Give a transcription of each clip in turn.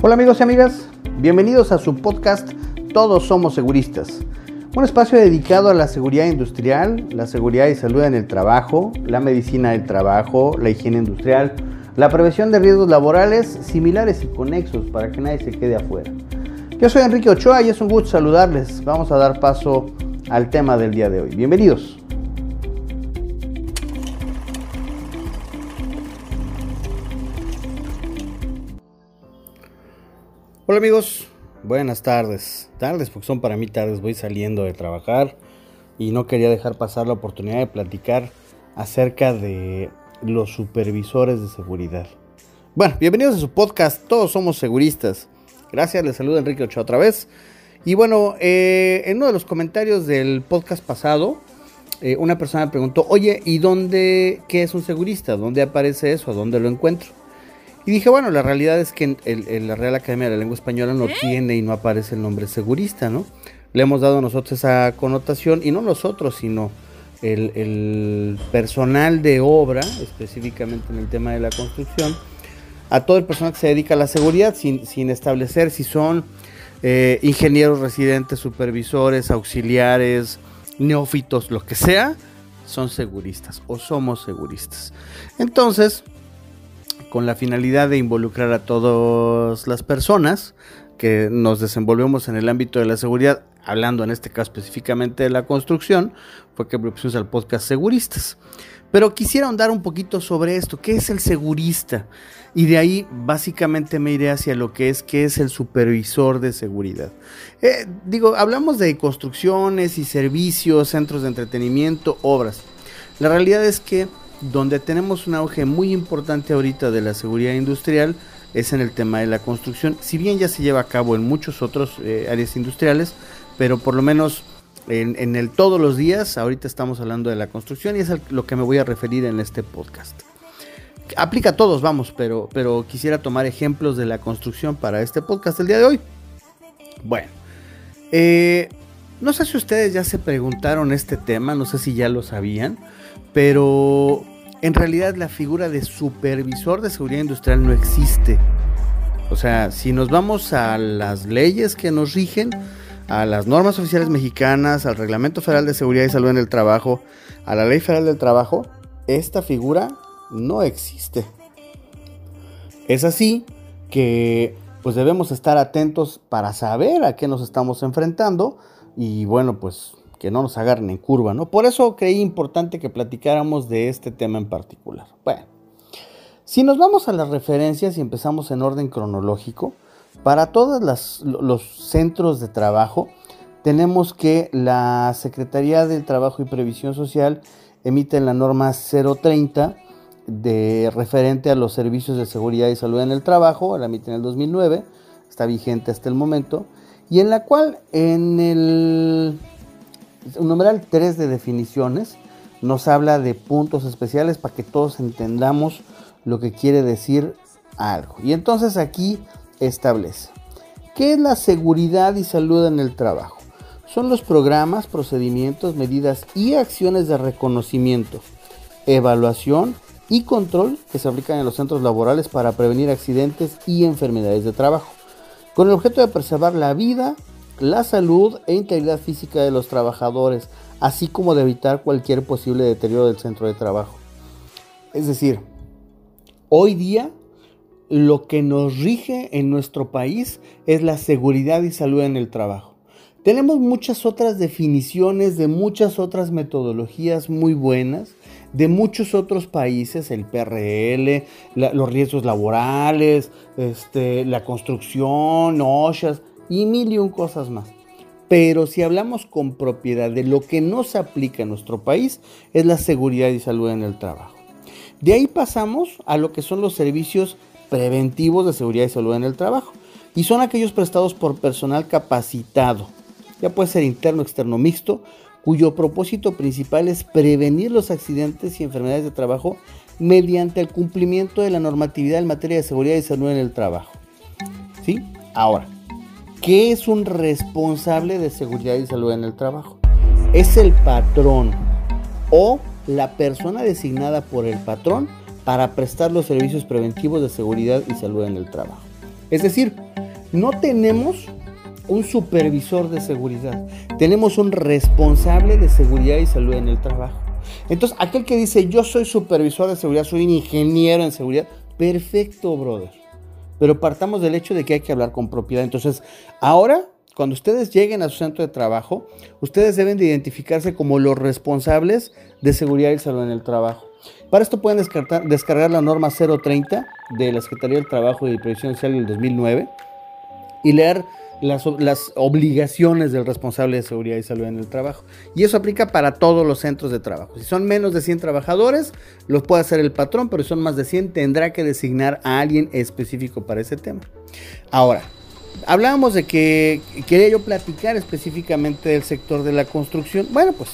Hola amigos y amigas, bienvenidos a su podcast Todos Somos Seguristas. Un espacio dedicado a la seguridad industrial, la seguridad y salud en el trabajo, la medicina del trabajo, la higiene industrial, la prevención de riesgos laborales similares y conexos para que nadie se quede afuera. Yo soy Enrique Ochoa y es un gusto saludarles. Vamos a dar paso al tema del día de hoy. Bienvenidos. Hola amigos, buenas tardes. Tardes porque son para mí tardes, voy saliendo de trabajar y no quería dejar pasar la oportunidad de platicar acerca de los supervisores de seguridad. Bueno, bienvenidos a su podcast, todos somos seguristas. Gracias, les saluda Enrique Ochoa otra vez. Y bueno, eh, en uno de los comentarios del podcast pasado, eh, una persona me preguntó, oye, ¿y dónde, qué es un segurista? ¿Dónde aparece eso? ¿Dónde lo encuentro? Y dije, bueno, la realidad es que en, la Real Academia de la Lengua Española no tiene y no aparece el nombre segurista, ¿no? Le hemos dado a nosotros esa connotación, y no nosotros, sino el, personal de obra, específicamente en el tema de la construcción, a todo el personal que se dedica a la seguridad, sin, sin establecer si son eh, ingenieros residentes, supervisores, auxiliares, neófitos, lo que sea, son seguristas o somos seguristas. Entonces, con la finalidad de involucrar a todas las personas que nos desenvolvemos en el ámbito de la seguridad, hablando en este caso específicamente de la construcción, fue que propusimos al podcast Seguristas. Pero quisiera ahondar un poquito sobre esto, ¿qué es el segurista? Y de ahí básicamente me iré hacia lo que es qué es el supervisor de seguridad. Eh, digo, hablamos de construcciones y servicios, centros de entretenimiento, obras. La realidad es que donde tenemos un auge muy importante ahorita de la seguridad industrial es en el tema de la construcción. Si bien ya se lleva a cabo en muchos otros eh, áreas industriales, pero por lo menos en, el todos los días, ahorita estamos hablando de la construcción y es a lo que me voy a referir en este podcast. Aplica a todos, vamos, pero, pero quisiera tomar ejemplos de la construcción para este podcast el día de hoy. Bueno, eh, no sé si ustedes ya se preguntaron este tema, no sé si ya lo sabían, pero en realidad la figura de supervisor de seguridad industrial no existe. O sea, si nos vamos a las leyes que nos rigen, a las normas oficiales mexicanas, al Reglamento Federal de Seguridad y Salud en el Trabajo, a la Ley Federal del Trabajo, esta figura no existe. Es así que pues debemos estar atentos para saber a qué nos estamos enfrentando y bueno, pues que no nos agarren en curva, ¿no? Por eso creí importante que platicáramos de este tema en particular. Bueno, si nos vamos a las referencias y empezamos en orden cronológico, para todos los centros de trabajo, tenemos que la Secretaría del Trabajo y Previsión Social emite la norma 030 de referente a los servicios de seguridad y salud en el trabajo, la emite en el 2009, está vigente hasta el momento, y en la cual en el numeral 3 de definiciones nos habla de puntos especiales para que todos entendamos lo que quiere decir algo. Y entonces aquí establece. ¿Qué es la seguridad y salud en el trabajo? Son los programas, procedimientos, medidas y acciones de reconocimiento, evaluación y control que se aplican en los centros laborales para prevenir accidentes y enfermedades de trabajo, con el objeto de preservar la vida, la salud e integridad física de los trabajadores, así como de evitar cualquier posible deterioro del centro de trabajo. Es decir, hoy día lo que nos rige en nuestro país es la seguridad y salud en el trabajo. Tenemos muchas otras definiciones de muchas otras metodologías muy buenas de muchos otros países, el PRL, los riesgos laborales, este, la construcción, OSHAs y mil y un cosas más. Pero si hablamos con propiedad de lo que no se aplica en nuestro país, es la seguridad y salud en el trabajo. De ahí pasamos a lo que son los servicios preventivos de seguridad y salud en el trabajo. Y son aquellos prestados por personal capacitado, ya puede ser interno, externo, mixto, cuyo propósito principal es prevenir los accidentes y enfermedades de trabajo mediante el cumplimiento de la normatividad en materia de seguridad y salud en el trabajo. ¿Sí? Ahora, ¿qué es un responsable de seguridad y salud en el trabajo? Es el patrón. o la persona designada por el patrón para prestar los servicios preventivos de seguridad y salud en el trabajo. Es decir, no tenemos un supervisor de seguridad, tenemos un responsable de seguridad y salud en el trabajo. Entonces, aquel que dice, yo soy supervisor de seguridad, soy ingeniero en seguridad, perfecto, brother. Pero partamos del hecho de que hay que hablar con propiedad. Entonces, ahora, cuando ustedes lleguen a su centro de trabajo, ustedes deben de identificarse como los responsables de seguridad y salud en el trabajo. Para esto pueden descargar, la norma 030 de la Secretaría del Trabajo y Previsión Social del 2009 y leer las, obligaciones del responsable de seguridad y salud en el trabajo. Y eso aplica para todos los centros de trabajo. Si son menos de 100 trabajadores, los puede hacer el patrón, pero si son más de 100, tendrá que designar a alguien específico para ese tema. Ahora, hablábamos de que quería yo platicar específicamente del sector de la construcción. Bueno, pues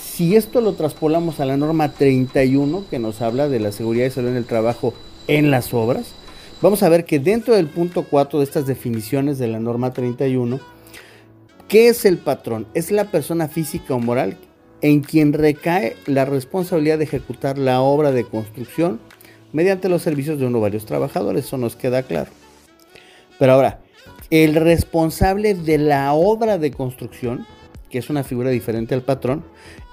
si esto lo traspolamos a la norma 31, que nos habla de la seguridad y salud en el trabajo en las obras, vamos a ver que dentro del punto 4 de estas definiciones de la norma 31, ¿qué es el patrón? Es la persona física o moral en quien recae la responsabilidad de ejecutar la obra de construcción mediante los servicios de uno o varios trabajadores, eso nos queda claro. Pero ahora, el responsable de la obra de construcción, que es una figura diferente al patrón,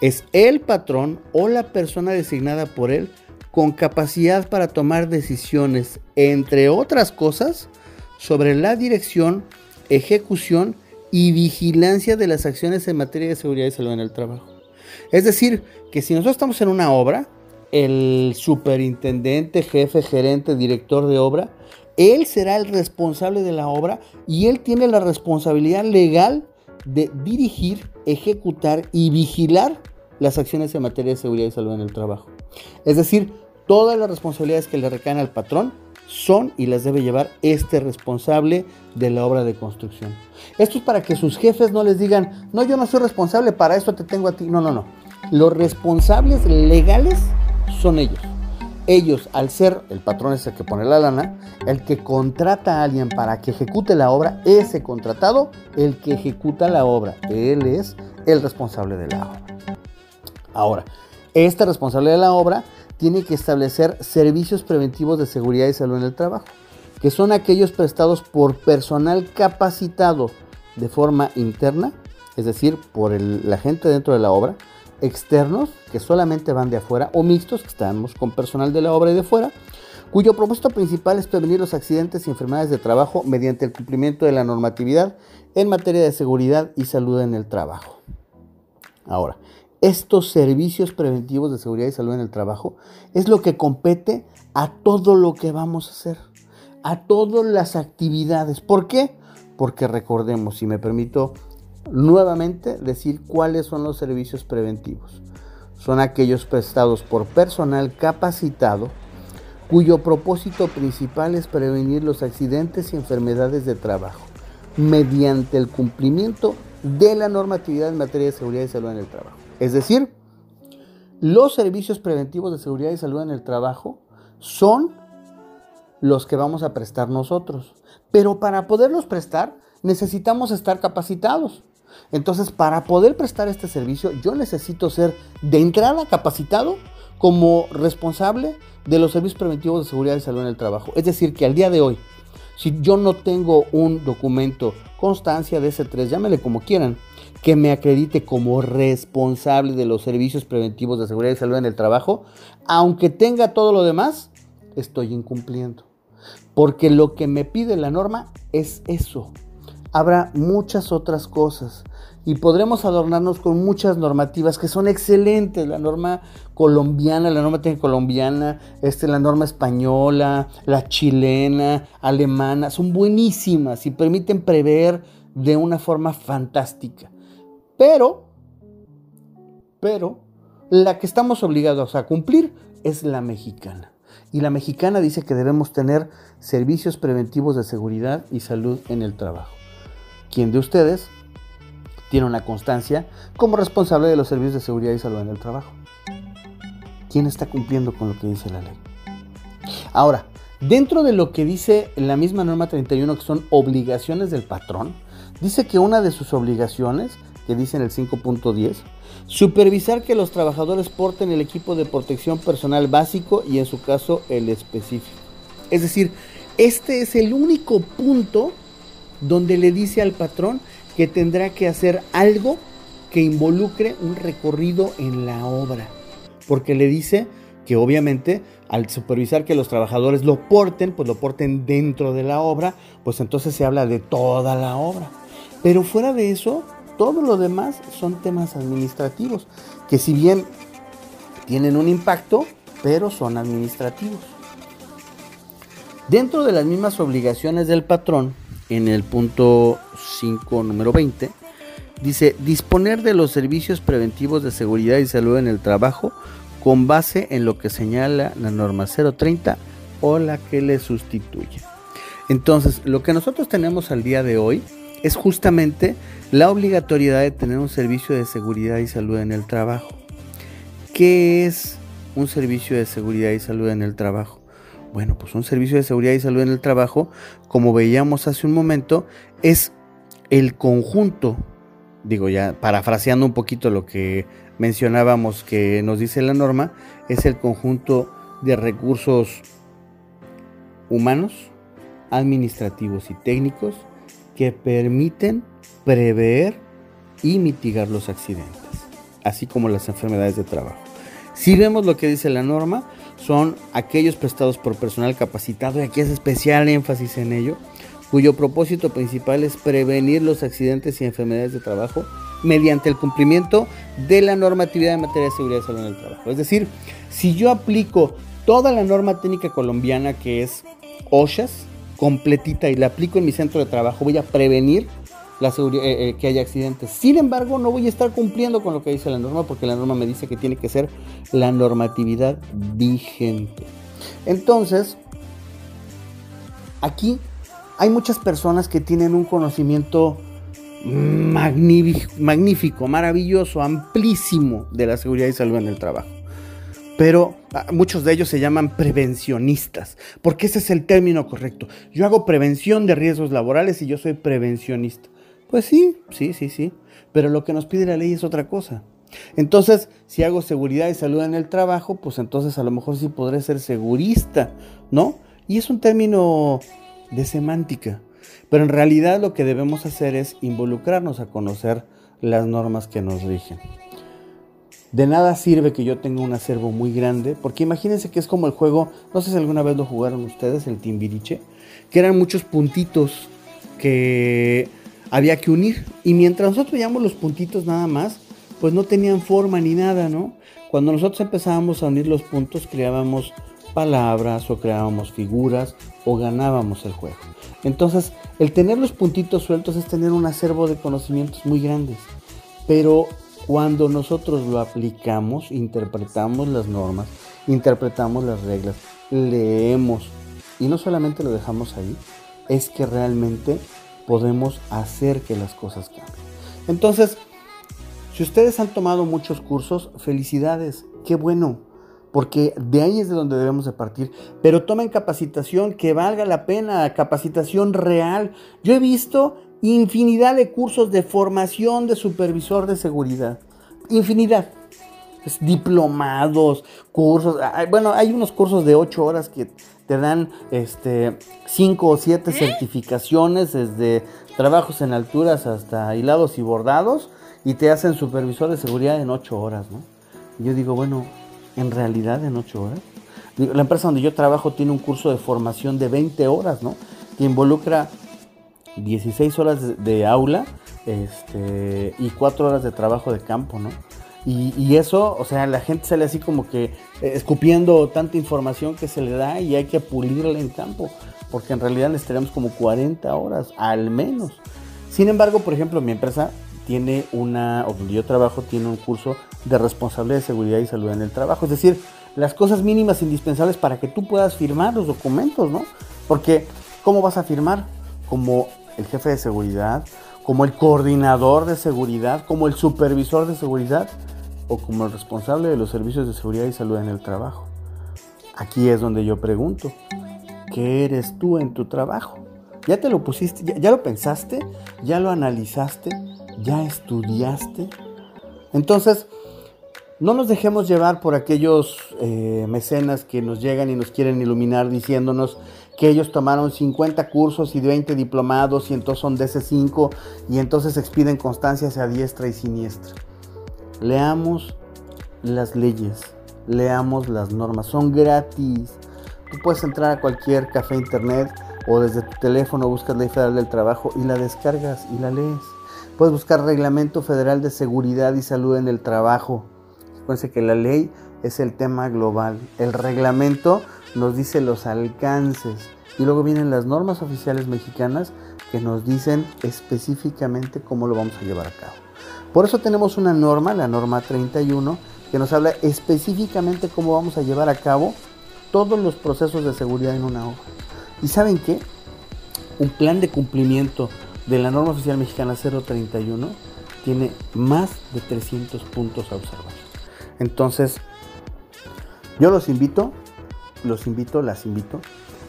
es el patrón o la persona designada por él con capacidad para tomar decisiones, entre otras cosas, sobre la dirección, ejecución y vigilancia de las acciones en materia de seguridad y salud en el trabajo. Es decir, que si nosotros estamos en una obra, el superintendente, jefe, gerente, director de obra, él será el responsable de la obra y él tiene la responsabilidad legal de dirigir, ejecutar y vigilar las acciones en materia de seguridad y salud en el trabajo. Es decir, Todas las responsabilidades que le recaen al patrón son y las debe llevar este responsable de la obra de construcción. Esto es para que sus jefes no les digan, no, yo no soy responsable, para esto te tengo a ti. No, no, no. Los responsables legales son ellos. Ellos, al ser el patrón es el que pone la lana, el que contrata a alguien para que ejecute la obra, ese contratado, el que ejecuta la obra, él es el responsable de la obra. Ahora, este responsable de la obra tiene que establecer servicios preventivos de seguridad y salud en el trabajo, que son aquellos prestados por personal capacitado de forma interna, es decir, por la gente dentro de la obra, externos, que solamente van de afuera, o mixtos, que estamos con personal de la obra y de fuera, cuyo propósito principal es prevenir los accidentes y enfermedades de trabajo mediante el cumplimiento de la normatividad en materia de seguridad y salud en el trabajo. Ahora, estos servicios preventivos de seguridad y salud en el trabajo es lo que compete a todo lo que vamos a hacer, a todas las actividades. ¿Por qué? Porque recordemos, si me permito nuevamente decir cuáles son los servicios preventivos. Son aquellos prestados por personal capacitado cuyo propósito principal es prevenir los accidentes y enfermedades de trabajo mediante el cumplimiento de la normatividad en materia de seguridad y salud en el trabajo. Es decir, los servicios preventivos de seguridad y salud en el trabajo son los que vamos a prestar nosotros. Pero para poderlos prestar necesitamos estar capacitados. Entonces, para poder prestar este servicio, yo necesito ser de entrada capacitado como responsable de los servicios preventivos de seguridad y salud en el trabajo. Es decir, que al día de hoy, si yo no tengo un documento, constancia de S3, llámele como quieran, que me acredite como responsable de los servicios preventivos de seguridad y salud en el trabajo, aunque tenga todo lo demás, estoy incumpliendo. Porque lo que me pide la norma es eso. Habrá muchas otras cosas y podremos adornarnos con muchas normativas que son excelentes. La norma colombiana, la norma técnica colombiana, este, la norma española, la chilena, alemana, son buenísimas y permiten prever de una forma fantástica. Pero, pero, la que estamos obligados a cumplir es la mexicana. Y la mexicana dice que debemos tener servicios preventivos de seguridad y salud en el trabajo. ¿Quién de ustedes tiene una constancia como responsable de los servicios de seguridad y salud en el trabajo? ¿Quién está cumpliendo con lo que dice la ley? Ahora, dentro de lo que dice la misma norma 31, que son obligaciones del patrón, dice que una de sus obligaciones que dice en el 5.10, Supervisar que los trabajadores porten el equipo de protección personal básico y en su caso el específico. Es decir, este es el único punto donde le dice al patrón que tendrá que hacer algo que involucre un recorrido en la obra. Porque le dice que obviamente al supervisar que los trabajadores lo porten, pues lo porten dentro de la obra, pues entonces se habla de toda la obra. Pero fuera de eso, todo lo demás son temas administrativos, que si bien tienen un impacto, pero son administrativos. Dentro de las mismas obligaciones del patrón, en el punto 5, número 20, dice disponer de los servicios preventivos de seguridad y salud en el trabajo con base en lo que señala la norma 030 o la que le sustituye. Entonces, lo que nosotros tenemos al día de hoy es justamente la obligatoriedad de tener un servicio de seguridad y salud en el trabajo. ¿Qué es un servicio de seguridad y salud en el trabajo? Bueno, pues un servicio de seguridad y salud en el trabajo, como veíamos hace un momento, es el conjunto, digo ya parafraseando un poquito lo que mencionábamos que nos dice la norma, es el conjunto de recursos humanos, administrativos y técnicos que permiten prever y mitigar los accidentes, así como las enfermedades de trabajo. Si vemos lo que dice la norma, son aquellos prestados por personal capacitado, y aquí es especial énfasis en ello, cuyo propósito principal es prevenir los accidentes y enfermedades de trabajo mediante el cumplimiento de la normatividad en materia de seguridad y salud en el trabajo. Es decir, si yo aplico toda la norma técnica colombiana que es OSHAS, completita, y la aplico en mi centro de trabajo, voy a prevenir eh, eh, que haya accidentes. Sin embargo, no voy a estar cumpliendo con lo que dice la norma porque la norma me dice que tiene que ser la normatividad vigente. Entonces, aquí hay muchas personas que tienen un conocimiento magnífico, maravilloso, amplísimo de la seguridad y salud en el trabajo. Pero ah, muchos de ellos se llaman prevencionistas, porque ese es el término correcto. Yo hago prevención de riesgos laborales y yo soy prevencionista. Pues sí, sí, sí, sí. Pero lo que nos pide la ley es otra cosa. Entonces, si hago seguridad y salud en el trabajo, pues entonces a lo mejor sí podré ser segurista, ¿no? Y es un término de semántica. Pero en realidad lo que debemos hacer es involucrarnos a conocer las normas que nos rigen. De nada sirve que yo tenga un acervo muy grande, porque imagínense que es como el juego, no sé si alguna vez lo jugaron ustedes, el Timbiriche, que eran muchos puntitos que había que unir. Y mientras nosotros veíamos los puntitos nada más, pues no tenían forma ni nada, ¿no? Cuando nosotros empezábamos a unir los puntos, creábamos palabras o creábamos figuras o ganábamos el juego. Entonces, el tener los puntitos sueltos es tener un acervo de conocimientos muy grandes. Pero cuando nosotros lo aplicamos, interpretamos las normas, interpretamos las reglas, leemos y no solamente lo dejamos ahí, es que realmente podemos hacer que las cosas cambien. Entonces, si ustedes han tomado muchos cursos, felicidades, qué bueno porque de ahí es de donde debemos de partir. Pero tomen capacitación que valga la pena, capacitación real. Yo he visto infinidad de cursos de formación de supervisor de seguridad. Infinidad. diplomados, cursos. Bueno, hay unos cursos de 8 horas que te dan este, 5 o 7 ¿Eh? certificaciones, desde trabajos en alturas hasta hilados y bordados, y te hacen supervisor de seguridad en 8 horas. ¿no? Yo digo, bueno, en realidad en 8 horas. La empresa donde yo trabajo tiene un curso de formación de 20 horas, ¿no? Que involucra 16 horas de, aula este, y 4 horas de trabajo de campo, ¿no? Y, eso, o sea, la gente sale así como que eh, escupiendo tanta información que se le da y hay que pulirla en campo, porque en realidad necesitaríamos como 40 horas, al menos. Sin embargo, por ejemplo, mi empresa tiene una, o donde yo trabajo, tiene un curso de responsabilidad de seguridad y salud en el trabajo. Es decir, las cosas mínimas indispensables para que tú puedas firmar los documentos, ¿no? Porque, ¿cómo vas a firmar? Como el jefe de seguridad, como el coordinador de seguridad, como el supervisor de seguridad o como el responsable de los servicios de seguridad y salud en el trabajo. Aquí es donde yo pregunto, ¿qué eres tú en tu trabajo? ¿Ya te lo pusiste? ¿Ya, lo pensaste? ¿Ya lo analizaste? ¿Ya estudiaste? Entonces, no nos dejemos llevar por aquellos eh, mecenas que nos llegan y nos quieren iluminar diciéndonos que ellos tomaron 50 cursos y 20 diplomados y entonces son DC5 y entonces expiden constancias a diestra y siniestra. Leamos las leyes, leamos las normas, son gratis. Tú puedes entrar a cualquier café internet o desde tu teléfono buscas Ley Federal del Trabajo y la descargas y la lees. Puedes buscar Reglamento Federal de Seguridad y Salud en el Trabajo. Acuérdense que la ley es el tema global. El reglamento nos dice los alcances. Y luego vienen las normas oficiales mexicanas que nos dicen específicamente cómo lo vamos a llevar a cabo. Por eso tenemos una norma, la norma 31, que nos habla específicamente cómo vamos a llevar a cabo todos los procesos de seguridad en una obra. ¿Y saben qué? Un plan de cumplimiento de la norma oficial mexicana 031 tiene más de 300 puntos a observar. Entonces, yo los invito, los invito, las invito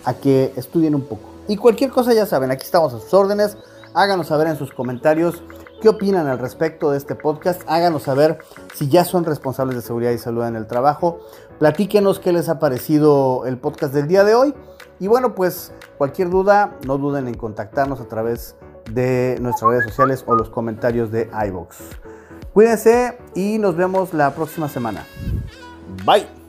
a que estudien un poco. Y cualquier cosa ya saben, aquí estamos a sus órdenes. Háganos saber en sus comentarios qué opinan al respecto de este podcast. Háganos saber si ya son responsables de seguridad y salud en el trabajo. Platíquenos qué les ha parecido el podcast del día de hoy. Y bueno, pues cualquier duda, no duden en contactarnos a través de nuestras redes sociales o los comentarios de iBox. Cuídense y nos vemos la próxima semana. Bye.